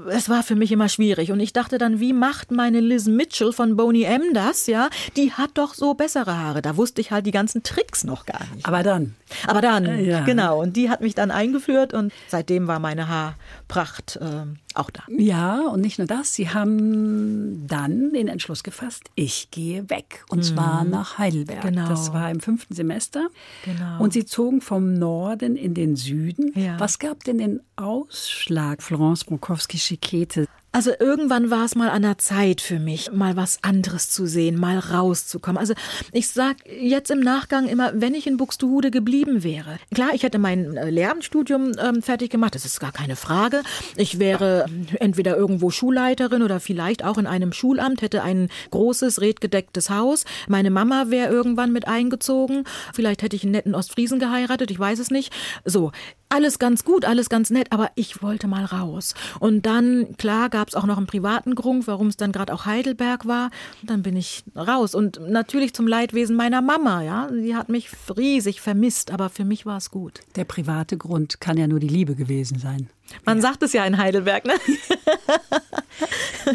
es war für mich immer schwierig. Und ich dachte dann, wie macht meine Liz Mitchell von Boney M das, ja? Die hat doch so bessere Haare. Da wusste ich halt die ganzen Tricks noch gar nicht. Aber dann. Aber dann, ja. genau. Und die hat mich dann eingeführt und seitdem war meine Haarpracht äh, auch da. Ja, und nicht nur das. Sie haben dann den Entschluss gefasst, ich gehe weg. Und mhm. zwar nach Heidelberg. Genau. Das war im fünften Semester. Genau. Und Sie zogen vom Norden in den Süden. Ja. Was gab denn den Ausschlag, Florence Brokowski-Schikete? Also irgendwann war es mal an der Zeit für mich, mal was anderes zu sehen, mal rauszukommen. Also ich sag jetzt im Nachgang immer, wenn ich in Buxtehude geblieben wäre. Klar, ich hätte mein äh, Lehramtsstudium ähm, fertig gemacht, das ist gar keine Frage. Ich wäre entweder irgendwo Schulleiterin oder vielleicht auch in einem Schulamt, hätte ein großes, redgedecktes Haus. Meine Mama wäre irgendwann mit eingezogen. Vielleicht hätte ich einen netten Ostfriesen geheiratet, ich weiß es nicht. So, alles ganz gut, alles ganz nett, aber ich wollte mal raus. Und dann, klar, gab es auch noch einen privaten Grund, warum es dann gerade auch Heidelberg war. Dann bin ich raus. Und natürlich zum Leidwesen meiner Mama, ja. Die hat mich riesig vermisst, aber für mich war es gut. Der private Grund kann ja nur die Liebe gewesen sein. Man ja. sagt es ja in Heidelberg, ne?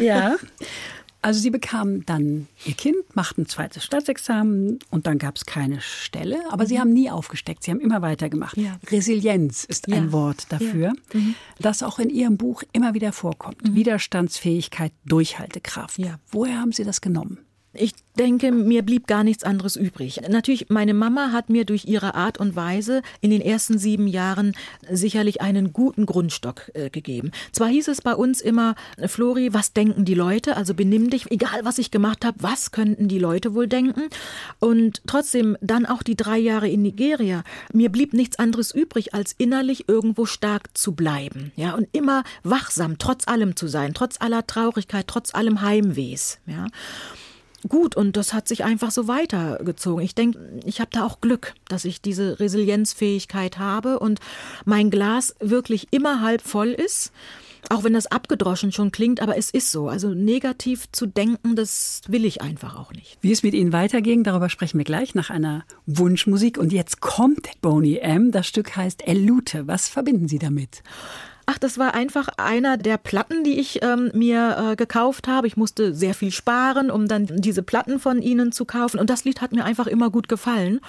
ja. Also sie bekamen dann ihr Kind, machten ein zweites Staatsexamen und dann gab es keine Stelle, aber mhm. sie haben nie aufgesteckt, sie haben immer weitergemacht. Ja. Resilienz ist ein Wort dafür, ja. mhm. das auch in ihrem Buch immer wieder vorkommt. Mhm. Widerstandsfähigkeit, Durchhaltekraft. Woher haben Sie das genommen? Ich denke, mir blieb gar nichts anderes übrig. Natürlich, meine Mama hat mir durch ihre Art und Weise in den ersten sieben Jahren sicherlich einen guten Grundstock äh, gegeben. Zwar hieß es bei uns immer, Flori, was denken die Leute? Also benimm dich, egal was ich gemacht habe, was könnten die Leute wohl denken? Und trotzdem dann auch die drei Jahre in Nigeria. Mir blieb nichts anderes übrig, als innerlich irgendwo stark zu bleiben. Ja, und immer wachsam, trotz allem zu sein, trotz aller Traurigkeit, trotz allem Heimwehs. Ja gut und das hat sich einfach so weitergezogen. Ich denke, ich habe da auch Glück, dass ich diese Resilienzfähigkeit habe und mein Glas wirklich immer halb voll ist. Auch wenn das abgedroschen schon klingt, aber es ist so. Also negativ zu denken, das will ich einfach auch nicht. Wie es mit Ihnen weiterging, darüber sprechen wir gleich nach einer Wunschmusik. Und jetzt kommt Boney M. Das Stück heißt Elute. Was verbinden Sie damit? Ach, das war einfach einer der Platten, die ich ähm, mir äh, gekauft habe. Ich musste sehr viel sparen, um dann diese Platten von ihnen zu kaufen. Und das Lied hat mir einfach immer gut gefallen.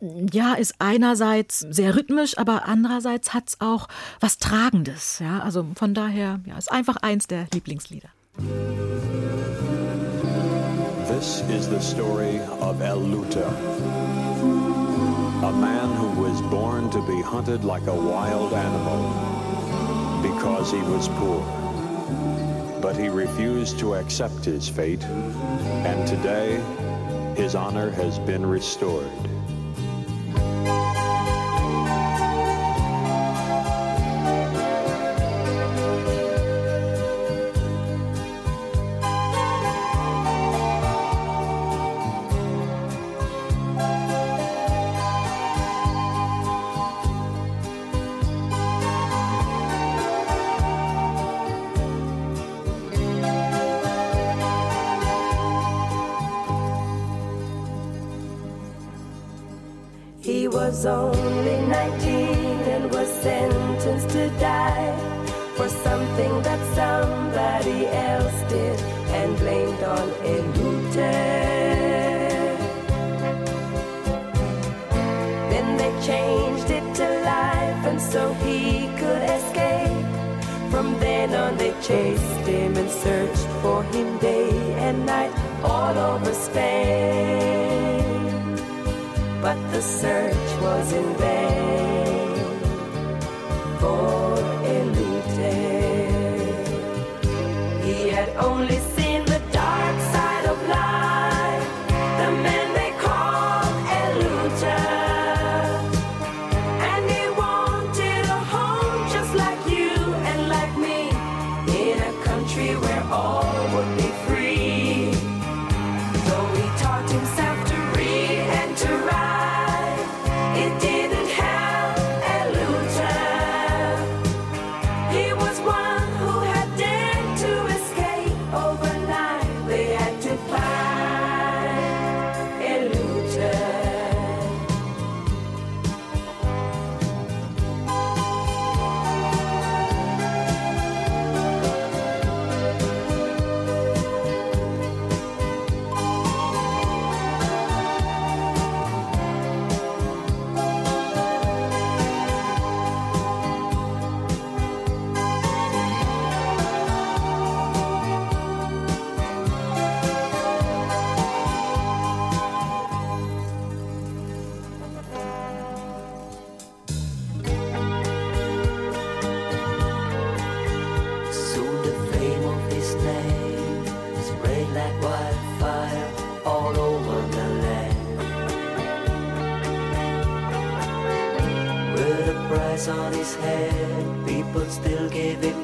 Ja, ist einerseits sehr rhythmisch, aber andererseits hat es auch was Tragendes. Ja, also von daher, ja, ist einfach eins der Lieblingslieder. This is the story of El Luta. A man who was born to be hunted like a wild animal. Because he was poor. But he refused to accept his fate, and today his honor has been restored. Was only 19 and was sentenced to die for something that somebody else did and blamed on Elute. Then they changed it to life and so he could escape. From then on they chased him and searched for him day and night all over Spain but the search was in vain. For eyes on his head. People still gave him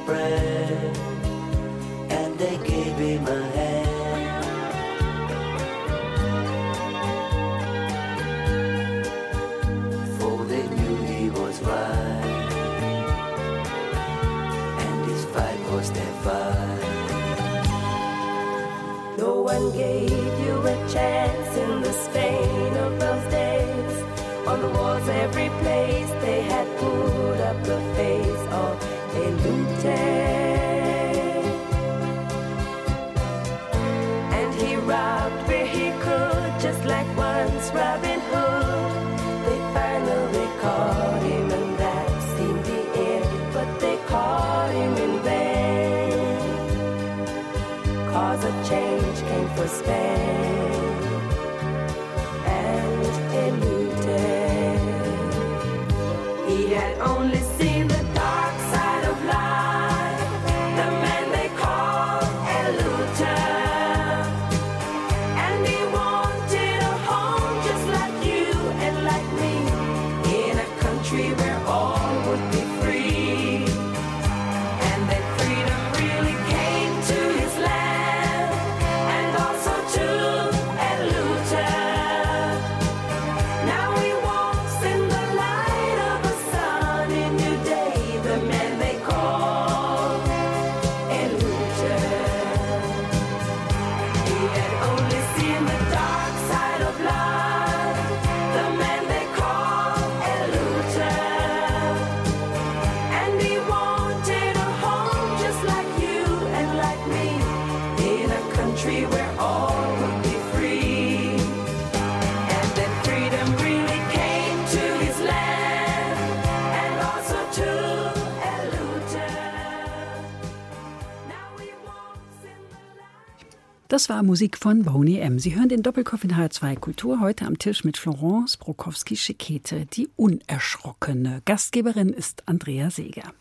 Das war Musik von Boney M. Sie hören den Doppelkopf in H2 Kultur heute am Tisch mit Florence Brokowski-Schekete, die Unerschrockene. Gastgeberin ist Andrea Seeger.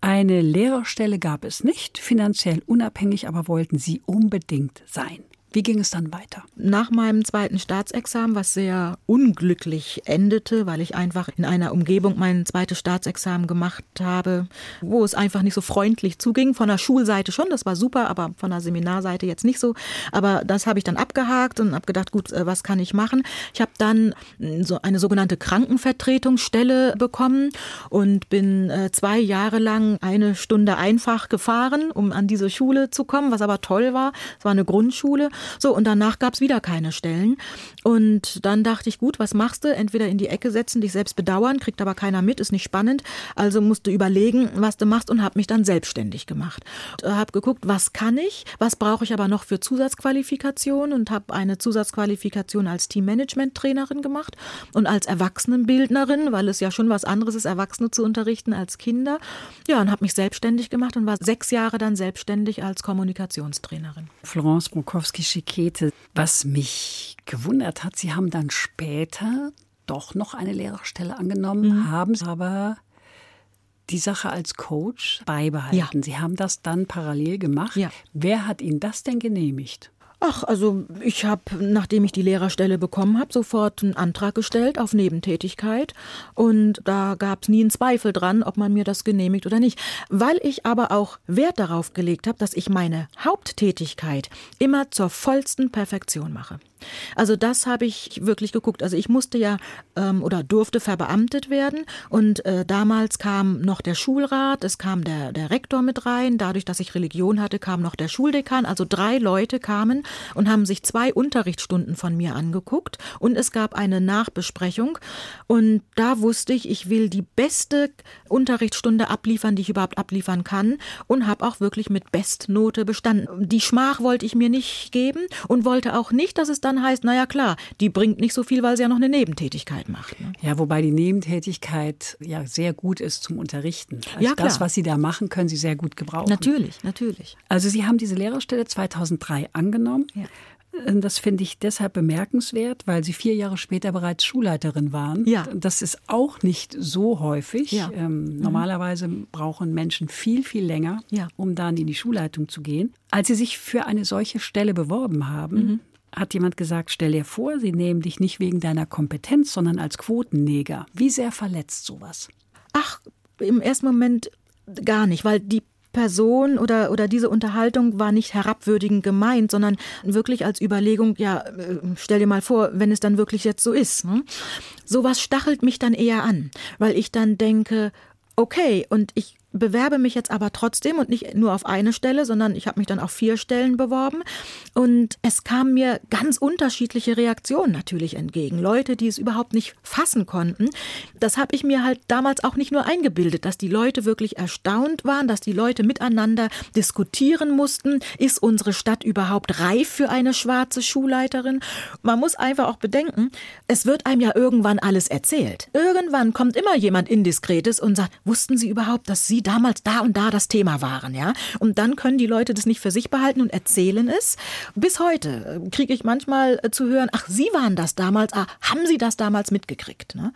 Eine Lehrerstelle gab es nicht, finanziell unabhängig, aber wollten Sie unbedingt sein. Wie ging es dann weiter? Nach meinem zweiten Staatsexamen, was sehr unglücklich endete, weil ich einfach in einer Umgebung mein zweites Staatsexamen gemacht habe, wo es einfach nicht so freundlich zuging. Von der Schulseite schon, das war super, aber von der Seminarseite jetzt nicht so. Aber das habe ich dann abgehakt und habe gedacht, gut, äh, was kann ich machen? Ich habe dann äh, so eine sogenannte Krankenvertretungsstelle bekommen und bin äh, zwei Jahre lang eine Stunde einfach gefahren, um an diese Schule zu kommen, was aber toll war. Es war eine Grundschule. So, und danach gab es wieder keine Stellen. Und dann dachte ich, gut, was machst du? Entweder in die Ecke setzen, dich selbst bedauern, kriegt aber keiner mit, ist nicht spannend. Also musst du überlegen, was du machst und habe mich dann selbstständig gemacht. Habe geguckt, was kann ich, was brauche ich aber noch für Zusatzqualifikation und habe eine Zusatzqualifikation als Teammanagement-Trainerin gemacht und als Erwachsenenbildnerin, weil es ja schon was anderes ist, Erwachsene zu unterrichten als Kinder. Ja, und habe mich selbstständig gemacht und war sechs Jahre dann selbstständig als Kommunikationstrainerin. Florence Brokowski-Schekete, was mich gewundert hat, Sie haben dann später doch noch eine Lehrerstelle angenommen, haben aber die Sache als Coach beibehalten. Ja. Sie haben das dann parallel gemacht. Ja. Wer hat Ihnen das denn genehmigt? Ach, also ich habe, nachdem ich die Lehrerstelle bekommen habe, sofort einen Antrag gestellt auf Nebentätigkeit. Und da gab es nie einen Zweifel dran, ob man mir das genehmigt oder nicht. Weil ich aber auch Wert darauf gelegt habe, dass ich meine Haupttätigkeit immer zur vollsten Perfektion mache. Also das habe ich wirklich geguckt. Also ich musste ja ähm, oder durfte verbeamtet werden und äh, damals kam noch der Schulrat, es kam der, der Rektor mit rein. Dadurch, dass ich Religion hatte, kam noch der Schuldekan. Also drei Leute kamen und haben sich zwei Unterrichtsstunden von mir angeguckt und es gab eine Nachbesprechung und da wusste ich, ich will die beste Unterrichtsstunde abliefern, die ich überhaupt abliefern kann und habe auch wirklich mit Bestnote bestanden. Die Schmach wollte ich mir nicht geben und wollte auch nicht, dass es dann heißt, naja klar, die bringt nicht so viel, weil sie ja noch eine Nebentätigkeit macht. Ne? Ja, wobei die Nebentätigkeit ja sehr gut ist zum Unterrichten. Also Ja, klar. das, was Sie da machen, können Sie sehr gut gebrauchen. Natürlich, natürlich. Also Sie haben diese Lehrerstelle 2003 angenommen. Ja. Äh, Das finde ich deshalb bemerkenswert, weil Sie vier Jahre später bereits Schulleiterin waren. Ja. Das ist auch nicht so häufig. Ja. Ähm, normalerweise brauchen Menschen viel, viel länger, Ja. um dann in die Schulleitung zu gehen. Als Sie sich für eine solche Stelle beworben haben, Mhm. Hat jemand gesagt, stell dir vor, sie nehmen dich nicht wegen deiner Kompetenz, sondern als Quotenneger. Wie sehr verletzt sowas? Ach, im ersten Moment gar nicht, weil die Person oder, oder diese Unterhaltung war nicht herabwürdigend gemeint, sondern wirklich als Überlegung, ja, äh, stell dir mal vor, wenn es dann wirklich jetzt so ist. Ne? Sowas stachelt mich dann eher an, weil ich dann denke, okay, und ich bewerbe mich jetzt aber trotzdem und nicht nur auf eine Stelle, sondern ich habe mich dann auf vier Stellen beworben. Und es kamen mir ganz unterschiedliche Reaktionen natürlich entgegen. Leute, die es überhaupt nicht fassen konnten. Das habe ich mir halt damals auch nicht nur eingebildet, dass die Leute wirklich erstaunt waren, dass die Leute miteinander diskutieren mussten. Ist unsere Stadt überhaupt reif für eine schwarze Schulleiterin? Man muss einfach auch bedenken, es wird einem ja irgendwann alles erzählt. Irgendwann kommt immer jemand Indiskretes und sagt, wussten Sie überhaupt, dass Sie damals da und da das Thema waren, ja? Und dann können die Leute das nicht für sich behalten und erzählen es. Bis heute äh, kriege ich manchmal äh, zu hören, ach, Sie waren das damals, ah, haben Sie das damals mitgekriegt, ne?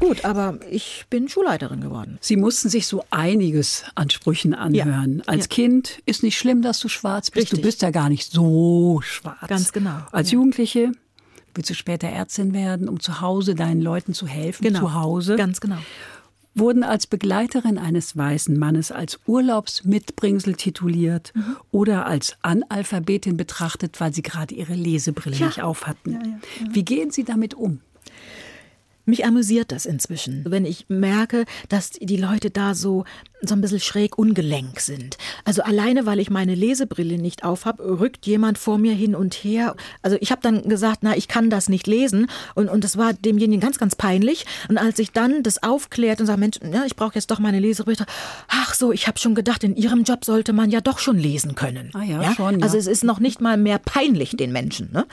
Gut, aber ich bin Schulleiterin geworden. Sie mussten sich so einiges an Sprüchen anhören. Als Ja. Kind ist nicht schlimm, dass du schwarz bist. Richtig. Du bist ja gar nicht so schwarz. Ganz genau, Als ja. Jugendliche willst du später Ärztin werden, um zu Hause deinen Leuten zu helfen. Genau. Zu Hause. Ganz genau. Wurden als Begleiterin eines weißen Mannes als Urlaubsmitbringsel tituliert Mhm. oder als Analphabetin betrachtet, weil sie gerade ihre Lesebrille Ja. nicht auf hatten. Ja, ja, Wie gehen Sie damit um? Mich amüsiert das inzwischen, wenn ich merke, dass die Leute da so, so ein bisschen schräg ungelenk sind. Also alleine, weil ich meine Lesebrille nicht aufhab, rückt jemand vor mir hin und her. Also ich habe dann gesagt, na, ich kann das nicht lesen. Und, und das war demjenigen ganz, ganz peinlich. Und als ich dann das aufklärt und sage, Mensch, ja, ich brauche jetzt doch meine Lesebrille. Ach so, ich habe schon gedacht, in Ihrem Job sollte man ja doch schon lesen können. Ah ja, schon, ja. Also es ist noch nicht mal mehr peinlich den Menschen. Ne?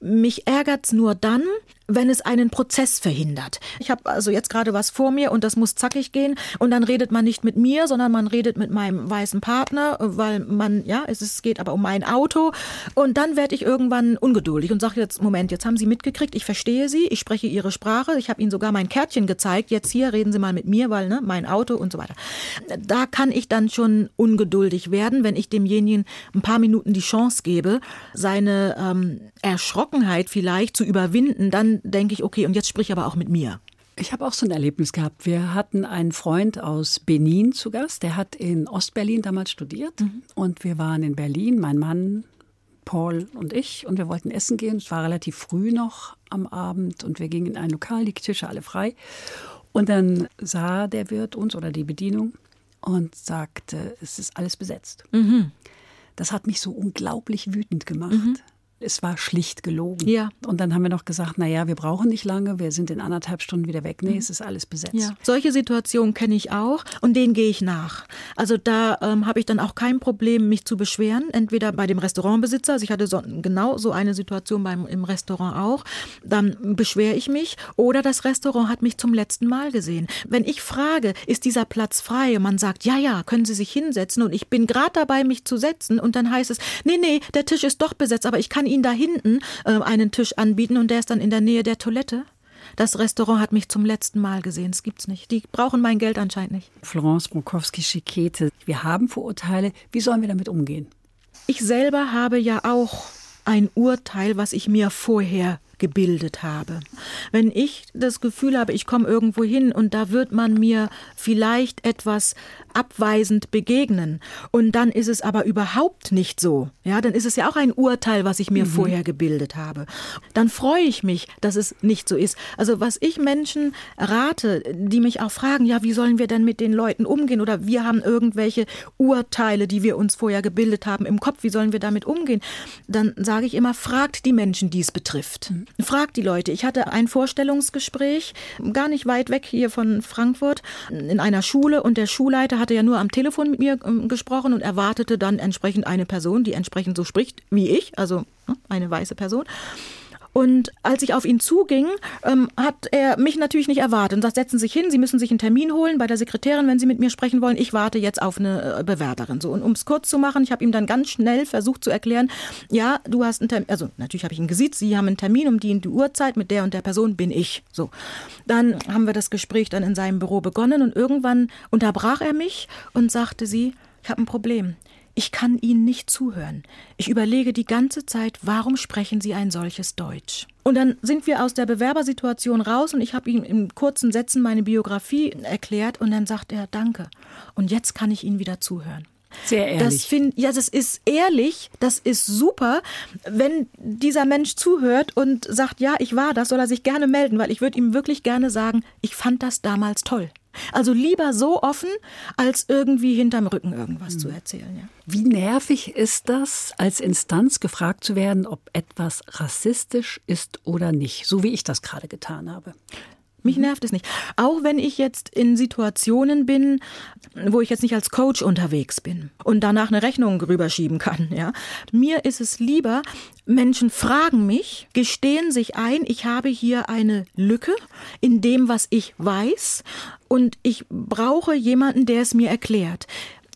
Mich ärgert's nur dann, wenn es einen Prozess verhindert. Ich habe also jetzt gerade was vor mir und das muss zackig gehen und dann redet man nicht mit mir, sondern man redet mit meinem weißen Partner, weil man, ja, es, es geht aber um mein Auto und dann werde ich irgendwann ungeduldig und sage jetzt, Moment, jetzt haben Sie mitgekriegt, ich verstehe Sie, ich spreche Ihre Sprache, ich habe Ihnen sogar mein Kärtchen gezeigt, jetzt hier reden Sie mal mit mir, weil ne, mein Auto und so weiter. Da kann ich dann schon ungeduldig werden, wenn ich demjenigen ein paar Minuten die Chance gebe, seine ähm, Erschrockenheit vielleicht zu überwinden, dann denke ich, okay, und jetzt sprich aber auch mit mir. Ich habe auch so ein Erlebnis gehabt. Wir hatten einen Freund aus Benin zu Gast, der hat in Ostberlin damals studiert und wir waren in Berlin, mein Mann, Paul und ich und wir wollten essen gehen. Es war relativ früh noch am Abend und wir gingen in ein Lokal, die Tische alle frei. Und dann sah der Wirt uns oder die Bedienung und sagte, es ist alles besetzt. Das hat mich so unglaublich wütend gemacht. Es war schlicht gelogen. Ja. Und dann haben wir noch gesagt, na ja, wir brauchen nicht lange, wir sind in anderthalb Stunden wieder weg. Nee, es ist alles besetzt. Ja. Solche Situationen kenne ich auch und denen gehe ich nach. Also da ähm, habe ich dann auch kein Problem, mich zu beschweren. Entweder bei dem Restaurantbesitzer, also ich hatte so, genau so eine Situation beim, im Restaurant auch, dann beschwere ich mich oder das Restaurant hat mich zum letzten Mal gesehen. Wenn ich frage, ist dieser Platz frei und man sagt, ja, ja, können Sie sich hinsetzen und ich bin gerade dabei, mich zu setzen und dann heißt es, nee, nee, der Tisch ist doch besetzt, aber ich kann Ihnen da hinten äh, einen Tisch anbieten und der ist dann in der Nähe der Toilette. Das Restaurant hat mich zum letzten Mal gesehen. Das gibt's nicht. Die brauchen mein Geld anscheinend nicht. Florence Brokowski-Schikete, wir haben Vorurteile. Wie sollen wir damit umgehen? Ich selber habe ja auch ein Urteil, was ich mir vorher gebildet habe. Wenn ich das Gefühl habe, ich komme irgendwo hin und da wird man mir vielleicht etwas abweisend begegnen und dann ist es aber überhaupt nicht so, ja, dann ist es ja auch ein Urteil, was ich mir vorher gebildet habe. Dann freue ich mich, dass es nicht so ist. Also was ich Menschen rate, die mich auch fragen, ja, wie sollen wir denn mit den Leuten umgehen oder wir haben irgendwelche Urteile, die wir uns vorher gebildet haben im Kopf, wie sollen wir damit umgehen? Dann sage ich immer, fragt die Menschen, die es betrifft. Fragt die Leute. Ich hatte ein Vorstellungsgespräch, gar nicht weit weg hier von Frankfurt, in einer Schule und der Schulleiter hatte ja nur am Telefon mit mir ähm, gesprochen und erwartete dann entsprechend eine Person, die entsprechend so spricht wie ich, also ne, eine weiße Person. Und als ich auf ihn zuging, ähm, hat er mich natürlich nicht erwartet und sagt, setzen Sie sich hin, Sie müssen sich einen Termin holen bei der Sekretärin, wenn Sie mit mir sprechen wollen. Ich warte jetzt auf eine äh, Bewerberin. So, und um es kurz zu machen, ich habe ihm dann ganz schnell versucht zu erklären, ja, du hast einen Termin, also natürlich habe ich ihn gesehen, Sie haben einen Termin um die und die Uhrzeit, mit der und der Person bin ich. So. Dann haben wir das Gespräch dann in seinem Büro begonnen und irgendwann unterbrach er mich und sagte sie, ich habe ein Problem. Ich kann Ihnen nicht zuhören. Ich überlege die ganze Zeit, warum sprechen Sie ein solches Deutsch? Und dann sind wir aus der Bewerbersituation raus und ich habe ihm in kurzen Sätzen meine Biografie erklärt und dann sagt er Danke. Und jetzt kann ich Ihnen wieder zuhören. Sehr ehrlich. Das find, ja, das ist ehrlich, das ist super. Wenn dieser Mensch zuhört und sagt, ja, ich war das, soll er sich gerne melden, weil ich würde ihm wirklich gerne sagen, ich fand das damals toll. Also lieber so offen, als irgendwie hinterm Rücken irgendwas zu erzählen. Ja. Wie nervig ist das, als Instanz gefragt zu werden, ob etwas rassistisch ist oder nicht, so wie ich das gerade getan habe? Mich nervt es nicht. Auch wenn ich jetzt in Situationen bin, wo ich jetzt nicht als Coach unterwegs bin und danach eine Rechnung rüberschieben kann, ja. Mir ist es lieber, Menschen fragen mich, gestehen sich ein, ich habe hier eine Lücke in dem, was ich weiß und ich brauche jemanden, der es mir erklärt.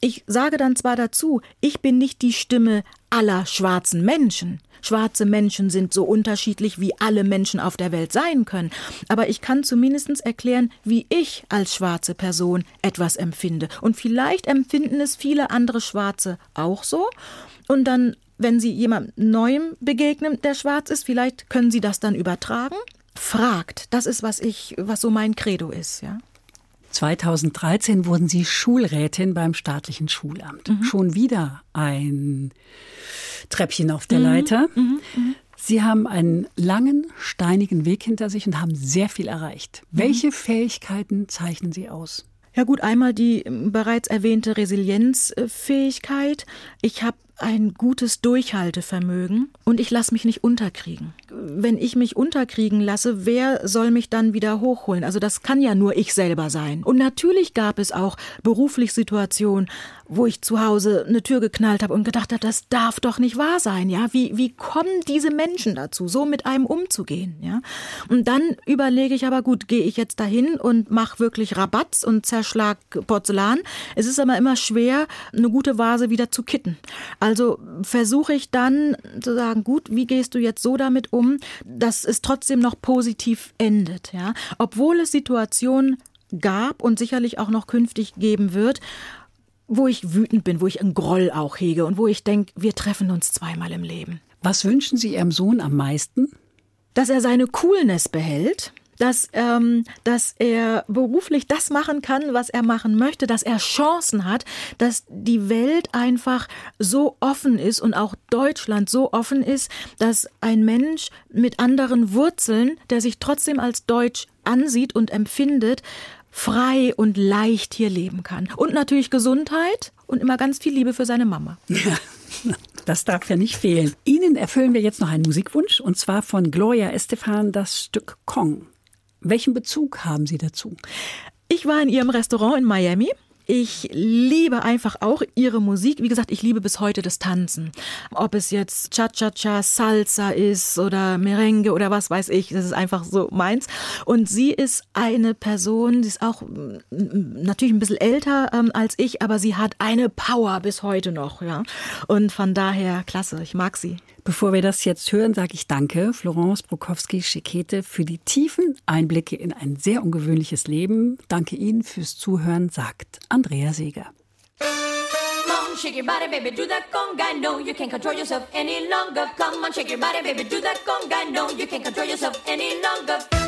Ich sage dann zwar dazu, ich bin nicht die Stimme aller schwarzen Menschen. Schwarze Menschen sind so unterschiedlich, wie alle Menschen auf der Welt sein können. Aber ich kann zumindest erklären, wie ich als schwarze Person etwas empfinde. Und vielleicht empfinden es viele andere Schwarze auch so. Und dann, wenn Sie jemand Neuem begegnen, der schwarz ist, vielleicht können Sie das dann übertragen. Fragt. Das ist, was ich, was so mein Credo ist, ja. 2013 wurden Sie Schulrätin beim staatlichen Schulamt. Schon wieder ein Treppchen auf der Leiter. Sie haben einen langen, steinigen Weg hinter sich und haben sehr viel erreicht. Welche Fähigkeiten zeichnen Sie aus? Ja gut, einmal die ähm, bereits erwähnte Resilienzfähigkeit. Ich habe ein gutes Durchhaltevermögen und ich lasse mich nicht unterkriegen. Wenn ich mich unterkriegen lasse, wer soll mich dann wieder hochholen? Also das kann ja nur ich selber sein. Und natürlich gab es auch beruflich Situationen, wo ich zu Hause eine Tür geknallt habe und gedacht habe, das darf doch nicht wahr sein, ja? Wie wie kommen diese Menschen dazu, so mit einem umzugehen, ja? Und dann überlege ich aber gut, gehe ich jetzt dahin und mache wirklich Rabatz und zerschlag Porzellan? Es ist aber immer schwer, eine gute Vase wieder zu kitten. Also versuche ich dann zu sagen, gut, wie gehst du jetzt so damit um, dass es trotzdem noch positiv endet, ja? Obwohl es Situationen gab und sicherlich auch noch künftig geben wird, wo ich wütend bin, wo ich einen Groll auch hege und wo ich denke, wir treffen uns zweimal im Leben. Was wünschen Sie Ihrem Sohn am meisten? Dass er seine Coolness behält, dass, ähm, dass er beruflich das machen kann, was er machen möchte, dass er Chancen hat, dass die Welt einfach so offen ist und auch Deutschland so offen ist, dass ein Mensch mit anderen Wurzeln, der sich trotzdem als Deutsch ansieht und empfindet, frei und leicht hier leben kann. Und natürlich Gesundheit und immer ganz viel Liebe für seine Mama. Das darf ja nicht fehlen. Ihnen erfüllen wir jetzt noch einen Musikwunsch und zwar von Gloria Estefan das Stück Kong. Welchen Bezug haben Sie dazu? Ich war in ihrem Restaurant in Miami. Ich liebe einfach auch ihre Musik. Wie gesagt, ich liebe bis heute das Tanzen. Ob es jetzt Cha-Cha-Cha, Salsa ist oder Merengue oder was weiß ich. Das ist einfach so meins. Und sie ist eine Person, die ist auch mm, natürlich ein bisschen älter ähm, als ich, aber sie hat eine Power bis heute noch. Ja. Und von daher, klasse. Ich mag sie. Bevor wir das jetzt hören, sage ich danke, Florence Brokowski-Schekete, für die tiefen Einblicke in ein sehr ungewöhnliches Leben. Danke Ihnen fürs Zuhören, sagt Andrea Seeger. Shake your body, baby, do that conga. No, you can't control yourself any longer. Come on, shake your body, baby, do that conga. No, you can't control yourself any longer.